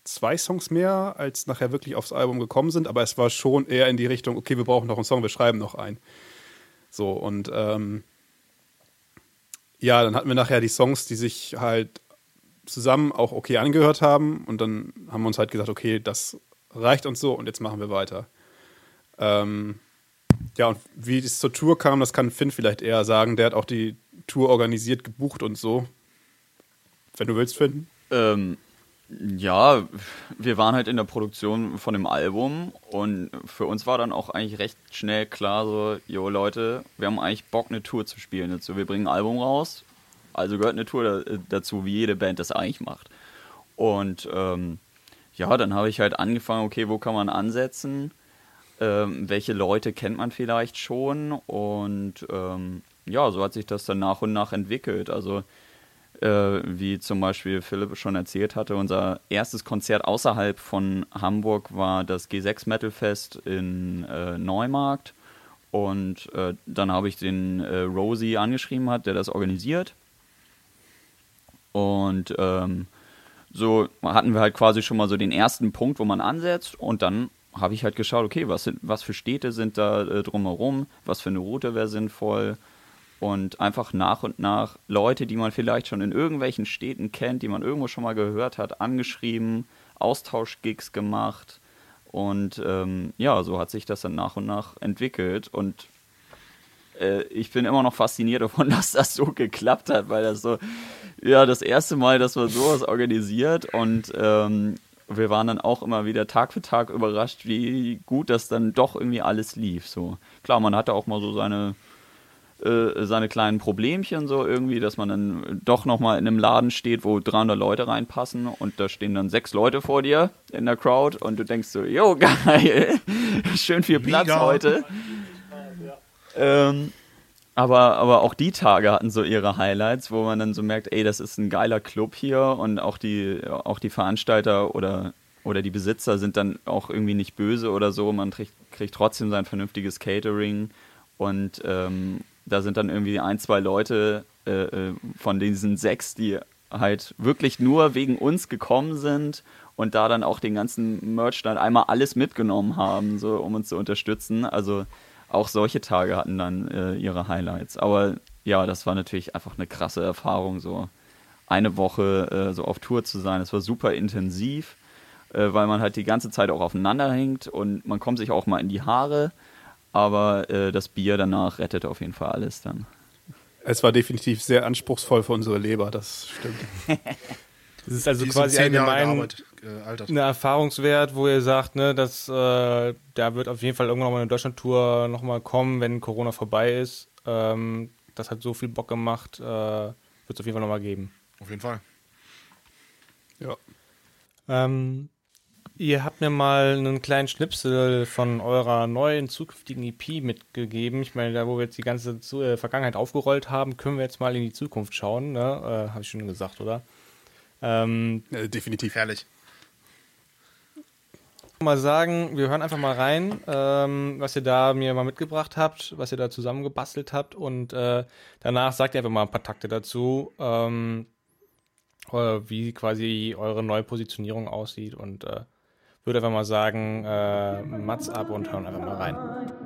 zwei Songs mehr, als nachher wirklich aufs Album gekommen sind, aber es war schon eher in die Richtung, okay, wir brauchen noch einen Song, wir schreiben noch einen. So, und ähm, ja, dann hatten wir nachher die Songs, die sich halt zusammen auch okay angehört haben. Und dann haben wir uns halt gesagt, okay, das reicht uns so und jetzt machen wir weiter. Ähm, ja, und wie es zur Tour kam, das kann Finn vielleicht eher sagen. Der hat auch die Tour organisiert, gebucht und so. Wenn du willst, Finn. Ähm, ja, wir waren halt in der Produktion von dem Album und für uns war dann auch eigentlich recht schnell klar, so, jo Leute, wir haben eigentlich Bock, eine Tour zu spielen dazu. Wir bringen ein Album raus, also gehört eine Tour dazu, wie jede Band das eigentlich macht. Und ähm, ja, dann habe ich halt angefangen, okay, wo kann man ansetzen? Ähm, welche Leute kennt man vielleicht schon? Und ähm, ja, so hat sich das dann nach und nach entwickelt. Also äh, wie zum Beispiel Philipp schon erzählt hatte, unser erstes Konzert außerhalb von Hamburg war das G6 Metal Fest in äh, Neumarkt. Und äh, dann habe ich den äh, Rosie angeschrieben hat, der das organisiert. Und ähm, so hatten wir halt quasi schon mal so den ersten Punkt, wo man ansetzt. Und dann habe ich halt geschaut, okay, was, sind, was für Städte sind da äh, drumherum, was für eine Route wäre sinnvoll? Und einfach nach und nach Leute, die man vielleicht schon in irgendwelchen Städten kennt, die man irgendwo schon mal gehört hat, angeschrieben, Austauschgigs gemacht. Und ähm, ja, so hat sich das dann nach und nach entwickelt. Und äh, ich bin immer noch fasziniert davon, dass das so geklappt hat, weil das so, ja, das erste Mal, dass man sowas organisiert. Und ähm, wir waren dann auch immer wieder Tag für Tag überrascht, wie gut das dann doch irgendwie alles lief. So klar, man hatte auch mal so seine äh, seine kleinen Problemchen so irgendwie, dass man dann doch nochmal in einem Laden steht, wo 300 Leute reinpassen und da stehen dann sechs Leute vor dir in der Crowd und du denkst so, jo, geil, schön viel Platz Mega. heute. Ähm, aber, aber auch die Tage hatten so ihre Highlights, wo man dann so merkt, ey, das ist ein geiler Club hier und auch die, auch die Veranstalter oder, oder die Besitzer sind dann auch irgendwie nicht böse oder so. Man kriegt, kriegt trotzdem sein vernünftiges Catering und, ähm, da sind dann irgendwie ein, zwei Leute äh, äh, von diesen sechs, die halt wirklich nur wegen uns gekommen sind und da dann auch den ganzen Merch dann einmal alles mitgenommen haben, so um uns zu unterstützen. Also auch solche Tage hatten dann äh, ihre Highlights. Aber ja, das war natürlich einfach eine krasse Erfahrung, so eine Woche äh, so auf Tour zu sein. Es war super intensiv, äh, weil man halt die ganze Zeit auch aufeinander hängt und man kommt sich auch mal in die Haare aber äh, das Bier danach rettet auf jeden Fall alles dann. Es war definitiv sehr anspruchsvoll für unsere Leber, das stimmt. Das ist also quasi allgemein äh, ein Erfahrungswert, wo ihr sagt, ne, dass äh, da wird auf jeden Fall irgendwann mal eine Deutschland-Tour nochmal kommen, wenn Corona vorbei ist. Ähm, das hat so viel Bock gemacht, äh, wird es auf jeden Fall nochmal geben. Auf jeden Fall. Ja. Ähm, Ihr habt mir mal einen kleinen Schnipsel von eurer neuen zukünftigen EP mitgegeben. Ich meine, da wo wir jetzt die ganze äh, Vergangenheit aufgerollt haben, können wir jetzt mal in die Zukunft schauen. Ne? Äh, Habe ich schon gesagt, oder? Ähm, ja, definitiv herrlich. Mal sagen, wir hören einfach mal rein, ähm, was ihr da mir mal mitgebracht habt, was ihr da zusammengebastelt habt und äh, danach sagt ihr einfach mal ein paar Takte dazu, ähm, wie quasi eure neue Positionierung aussieht und äh, würde einfach mal sagen, äh, Mats ab und hören einfach mal rein.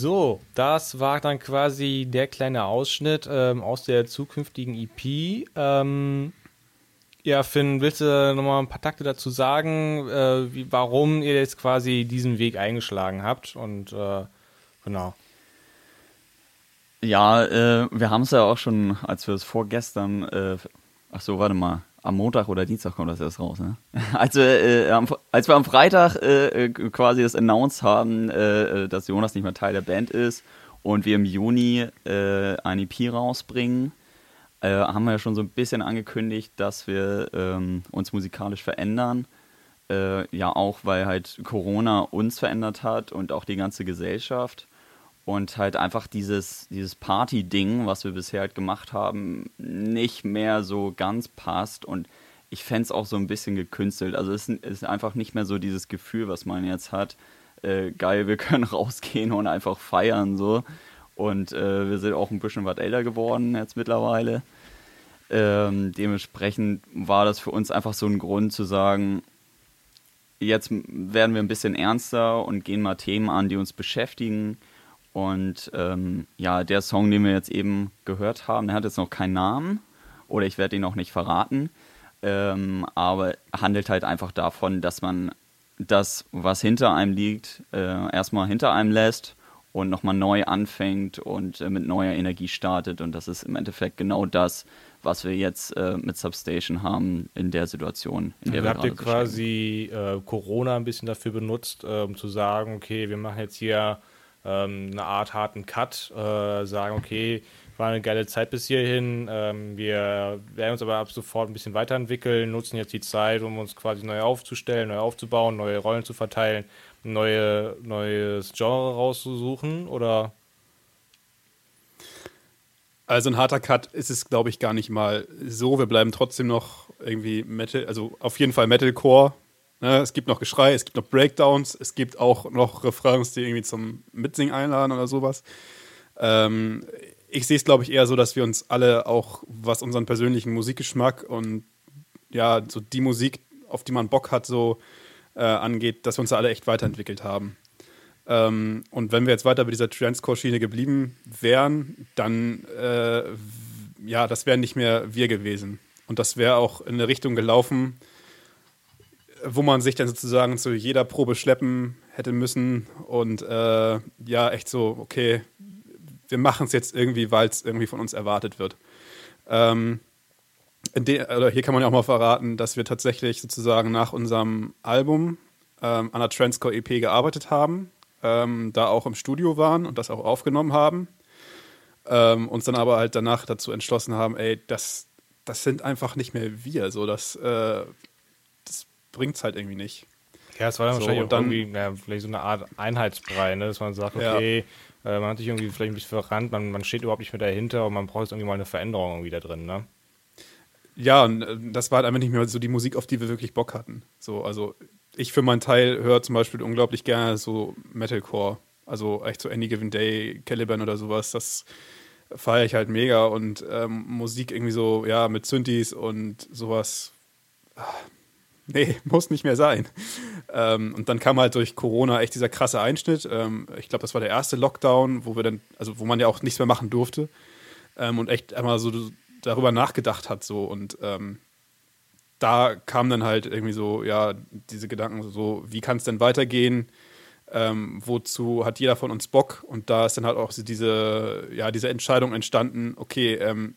So, das war dann quasi der kleine Ausschnitt ähm, aus der zukünftigen EP. Ähm, ja, Finn, willst du nochmal ein paar Takte dazu sagen, äh, wie, warum ihr jetzt quasi diesen Weg eingeschlagen habt? Und äh, genau. Ja, äh, wir haben es ja auch schon, als wir es vorgestern, äh, ach so, warte mal, am Montag oder Dienstag kommt das erst raus, ne? Also, äh, als wir am Freitag äh, äh, quasi das announced haben, äh, äh, dass Jonas nicht mehr Teil der Band ist und wir im Juni äh, ein EP rausbringen, haben wir ja schon so ein bisschen angekündigt, dass wir ähm, uns musikalisch verändern. Ja, auch weil halt Corona uns verändert hat und auch die ganze Gesellschaft und halt einfach dieses, dieses Party-Ding, was wir bisher halt gemacht haben, nicht mehr so ganz passt und ich fände es auch so ein bisschen gekünstelt. Also es ist einfach nicht mehr so dieses Gefühl, was man jetzt hat, äh, geil, wir können rausgehen und einfach feiern so. Und äh, wir sind auch ein bisschen was älter geworden jetzt mittlerweile. Ähm, dementsprechend war das für uns einfach so ein Grund zu sagen, jetzt werden wir ein bisschen ernster und gehen mal Themen an, die uns beschäftigen und ähm, ja, der Song, den wir jetzt eben gehört haben, der hat jetzt noch keinen Namen oder ich werde ihn auch nicht verraten, ähm, aber handelt halt einfach davon, dass man das, was hinter einem liegt, äh, erstmal hinter einem lässt und nochmal neu anfängt und äh, mit neuer Energie startet. Und das ist im Endeffekt genau das, was wir jetzt äh, mit Substation haben in der Situation, in der ja, wir habt ihr quasi äh, Corona ein bisschen dafür benutzt, äh, um zu sagen, okay, wir machen jetzt hier ähm, eine Art harten Cut, äh, sagen, okay, war eine geile Zeit bis hierhin, ähm, wir werden uns aber ab sofort ein bisschen weiterentwickeln, nutzen jetzt die Zeit, um uns quasi neu aufzustellen, neu aufzubauen, neue Rollen zu verteilen, neue, neues Genre rauszusuchen, oder? Also ein harter Cut ist es, glaube ich, gar nicht mal so. Wir bleiben trotzdem noch irgendwie Metal, also auf jeden Fall Metalcore. Ne? Es gibt noch Geschrei, es gibt noch Breakdowns, es gibt auch noch Refrains, die irgendwie zum Mitsingen einladen oder sowas. Ähm, ich sehe es, glaube ich, eher so, dass wir uns alle auch, was unseren persönlichen Musikgeschmack und ja, so die Musik, auf die man Bock hat, so äh, angeht, dass wir uns da alle echt weiterentwickelt haben. Ähm, und wenn wir jetzt weiter bei dieser Transcore-Schiene geblieben wären, dann, äh, ja, das wären nicht mehr wir gewesen. Und das wäre auch in eine Richtung gelaufen, wo man sich dann sozusagen zu jeder Probe schleppen hätte müssen und äh, ja, echt so, okay, wir machen es jetzt irgendwie, weil es irgendwie von uns erwartet wird. Ähm, oder hier kann man ja auch mal verraten, dass wir tatsächlich sozusagen nach unserem Album ähm, an der Transcore EP gearbeitet haben, ähm, da auch im Studio waren und das auch aufgenommen haben. Ähm, uns dann aber halt danach dazu entschlossen haben, ey, das, das sind einfach nicht mehr wir. So, das, äh, bringt es halt irgendwie nicht. Ja, es war dann so, wahrscheinlich dann, irgendwie ja, vielleicht so eine Art Einheitsbrei, ne? dass man sagt, okay, ja. äh, man hat sich irgendwie vielleicht ein bisschen verrannt, man, man steht überhaupt nicht mehr dahinter und man braucht jetzt irgendwie mal eine Veränderung irgendwie da drin, ne? Ja, und äh, das war halt einfach nicht mehr so die Musik, auf die wir wirklich Bock hatten. So, also ich für meinen Teil höre zum Beispiel unglaublich gerne so Metalcore. Also echt so Any Given Day, Caliban oder sowas. Das feiere ich halt mega und ähm, Musik irgendwie so, ja, mit Synthes und sowas. Ach, nee, muss nicht mehr sein. Ähm, und dann kam halt durch Corona echt dieser krasse Einschnitt. Ähm, ich glaube, das war der erste Lockdown, wo wir dann, also wo man ja auch nichts mehr machen durfte. Ähm, und echt einmal so darüber nachgedacht hat, so und ähm, da kam dann halt irgendwie so, ja, diese Gedanken so, wie kann es denn weitergehen? Ähm, wozu hat jeder von uns Bock? Und da ist dann halt auch diese, ja, diese Entscheidung entstanden, okay, ähm,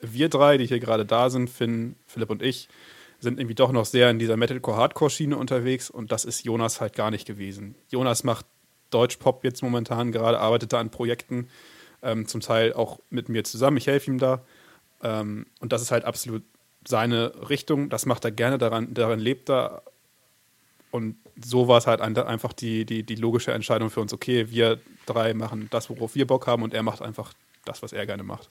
wir drei, die hier gerade da sind, Finn, Philipp und ich, sind irgendwie doch noch sehr in dieser Metalcore-Hardcore-Schiene unterwegs und das ist Jonas halt gar nicht gewesen. Jonas macht Deutsch-Pop jetzt momentan gerade, arbeitet da an Projekten, ähm, zum Teil auch mit mir zusammen, ich helfe ihm da. Ähm, und das ist halt absolut seine Richtung, das macht er gerne, daran, daran lebt er. Und so war es halt einfach die, die, die logische Entscheidung für uns, okay, wir drei machen das, worauf wir Bock haben und er macht einfach das, was er gerne macht.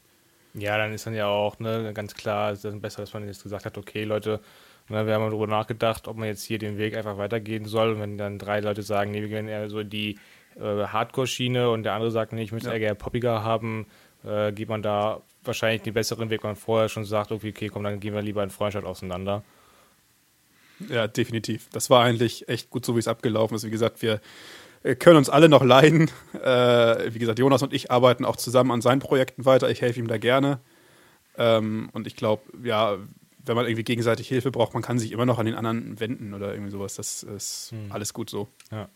Ja, dann ist dann ja auch ne, ganz klar, ist dann besser, dass man jetzt gesagt hat, okay, Leute, ne, wir haben darüber nachgedacht, ob man jetzt hier den Weg einfach weitergehen soll. Und wenn dann drei Leute sagen, nee, wir gehen eher so in die äh, Hardcore-Schiene und der andere sagt, nee, ich möchte ja. eher gerne poppiger haben, äh, geht man da wahrscheinlich den besseren Weg, wenn man vorher schon sagt, okay, okay, komm, dann gehen wir lieber in Freundschaft auseinander. Ja, definitiv. Das war eigentlich echt gut so, wie es abgelaufen ist. Wie gesagt, wir können uns alle noch leiden. Äh, wie gesagt, Jonas und ich arbeiten auch zusammen an seinen Projekten weiter. Ich helfe ihm da gerne. Ähm, und ich glaube, ja, wenn man irgendwie gegenseitig Hilfe braucht, man kann sich immer noch an den anderen wenden oder irgendwie sowas. Das ist hm. alles gut so. Ja.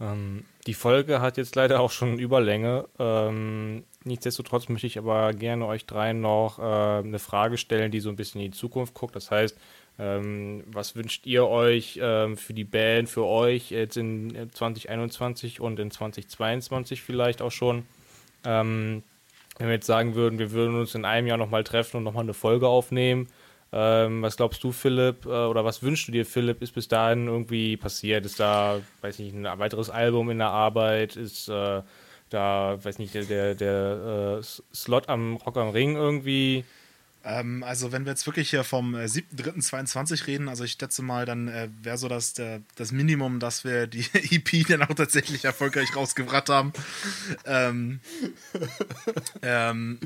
Ähm, die Folge hat jetzt leider auch schon Überlänge. Ähm, nichtsdestotrotz möchte ich aber gerne euch dreien noch äh, eine Frage stellen, die so ein bisschen in die Zukunft guckt. Das heißt, ähm, was wünscht ihr euch ähm, für die Band, für euch jetzt in 2021 und in 2022 vielleicht auch schon? Ähm, wenn wir jetzt sagen würden, wir würden uns in einem Jahr nochmal treffen und nochmal eine Folge aufnehmen, ähm, was glaubst du, Philipp, äh, oder was wünschst du dir, Philipp? Ist bis dahin irgendwie passiert? Ist da, weiß nicht, ein weiteres Album in der Arbeit? Ist äh, da, weiß nicht, der, der, der äh, Slot am Rock am Ring irgendwie? Ähm, also, wenn wir jetzt wirklich hier vom äh, 7.3.22 reden, also ich schätze mal, dann äh, wäre so das, der, das Minimum, dass wir die EP dann auch tatsächlich erfolgreich rausgebracht haben. ähm, ähm,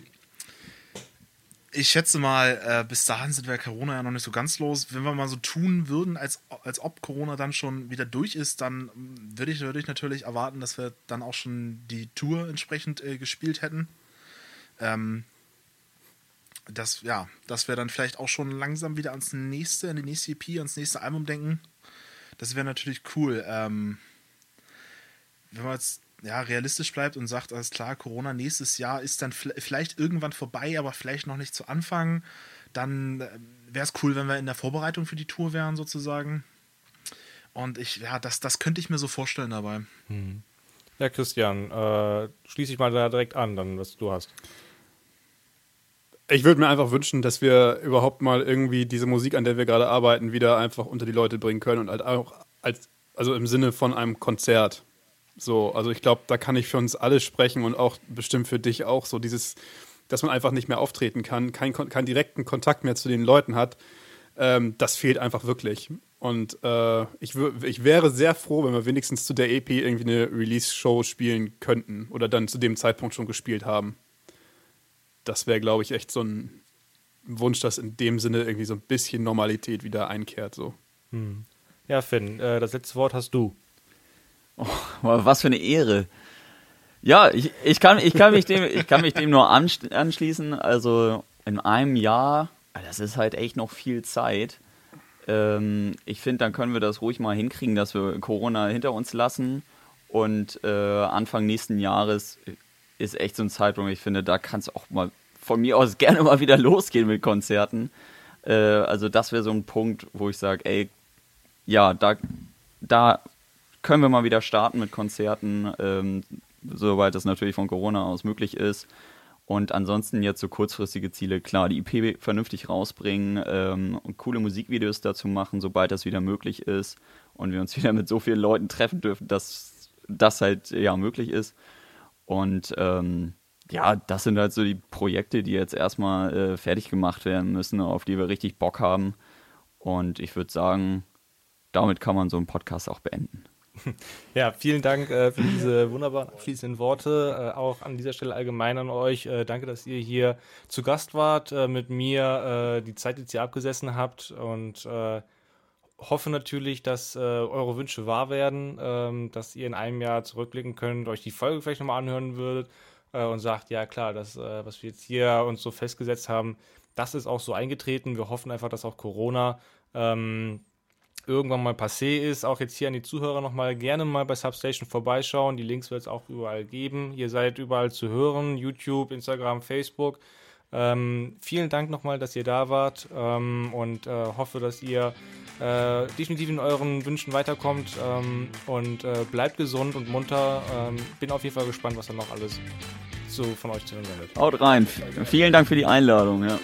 ich schätze mal, äh, bis dahin sind wir Corona ja noch nicht so ganz los. Wenn wir mal so tun würden, als, als ob Corona dann schon wieder durch ist, dann würde ich, würd ich natürlich erwarten, dass wir dann auch schon die Tour entsprechend äh, gespielt hätten. Ähm, dass, ja, dass wir dann vielleicht auch schon langsam wieder ans nächste, an die nächste EP, ans nächste Album denken. Das wäre natürlich cool. Ähm, wenn wir jetzt ja, realistisch bleibt und sagt, alles klar, Corona nächstes Jahr ist dann vielleicht irgendwann vorbei, aber vielleicht noch nicht zu Anfang, dann äh, wäre es cool, wenn wir in der Vorbereitung für die Tour wären, sozusagen. Und ich, ja, das, das könnte ich mir so vorstellen dabei. Hm. Ja, Christian, äh, schließe ich mal da direkt an, dann, was du hast. Ich würde mir einfach wünschen, dass wir überhaupt mal irgendwie diese Musik, an der wir gerade arbeiten, wieder einfach unter die Leute bringen können und halt auch als, also im Sinne von einem Konzert. So, also ich glaube, da kann ich für uns alle sprechen und auch bestimmt für dich auch so dieses, dass man einfach nicht mehr auftreten kann, keinen kein direkten Kontakt mehr zu den Leuten hat, ähm, das fehlt einfach wirklich. Und äh, ich, ich wäre sehr froh, wenn wir wenigstens zu der EP irgendwie eine Release-Show spielen könnten oder dann zu dem Zeitpunkt schon gespielt haben. Das wäre, glaube ich, echt so ein Wunsch, dass in dem Sinne irgendwie so ein bisschen Normalität wieder einkehrt. So. Hm. Ja, Finn, äh, das letzte Wort hast du. Oh, was für eine Ehre. Ja, ich, ich, kann, ich, kann, mich dem, ich kann mich dem nur anschließen. Also in einem Jahr, das ist halt echt noch viel Zeit. Ähm, ich finde, dann können wir das ruhig mal hinkriegen, dass wir Corona hinter uns lassen. Und äh, Anfang nächsten Jahres ist echt so ein Zeitpunkt, ich finde, da kann es auch mal von mir aus gerne mal wieder losgehen mit Konzerten. Äh, also das wäre so ein Punkt, wo ich sage, ey, ja, da, da können wir mal wieder starten mit Konzerten, ähm, soweit das natürlich von Corona aus möglich ist. Und ansonsten jetzt so kurzfristige Ziele, klar, die IP vernünftig rausbringen ähm, und coole Musikvideos dazu machen, sobald das wieder möglich ist und wir uns wieder mit so vielen Leuten treffen dürfen, dass das halt ja möglich ist. Und ähm, ja, das sind halt so die Projekte, die jetzt erstmal äh, fertig gemacht werden müssen, auf die wir richtig Bock haben. Und ich würde sagen, damit kann man so einen Podcast auch beenden. Ja, vielen Dank äh, für diese wunderbaren abschließenden Worte. Äh, auch an dieser Stelle allgemein an euch. Äh, danke, dass ihr hier zu Gast wart, äh, mit mir äh, die Zeit jetzt hier abgesessen habt und äh, hoffe natürlich, dass eure Wünsche wahr werden, ähm, dass ihr in einem Jahr zurückblicken könnt, euch die Folge vielleicht nochmal anhören würdet und sagt, ja klar, das, was wir jetzt hier uns so festgesetzt haben, das ist auch so eingetreten. Wir hoffen einfach, dass auch Corona ähm, irgendwann mal passé ist. Auch jetzt hier an die Zuhörer nochmal gerne mal bei Substation vorbeischauen. Die Links wird es auch überall geben. Ihr seid überall zu hören. YouTube, Instagram, Facebook. Ähm, vielen Dank nochmal, dass ihr da wart ähm, und äh, hoffe, dass ihr äh, definitiv in euren Wünschen weiterkommt ähm, und äh, bleibt gesund und munter. Ähm, bin auf jeden Fall gespannt, was da noch alles so von euch zu hören wird. Haut rein. Vielen Dank für die Einladung. Ja.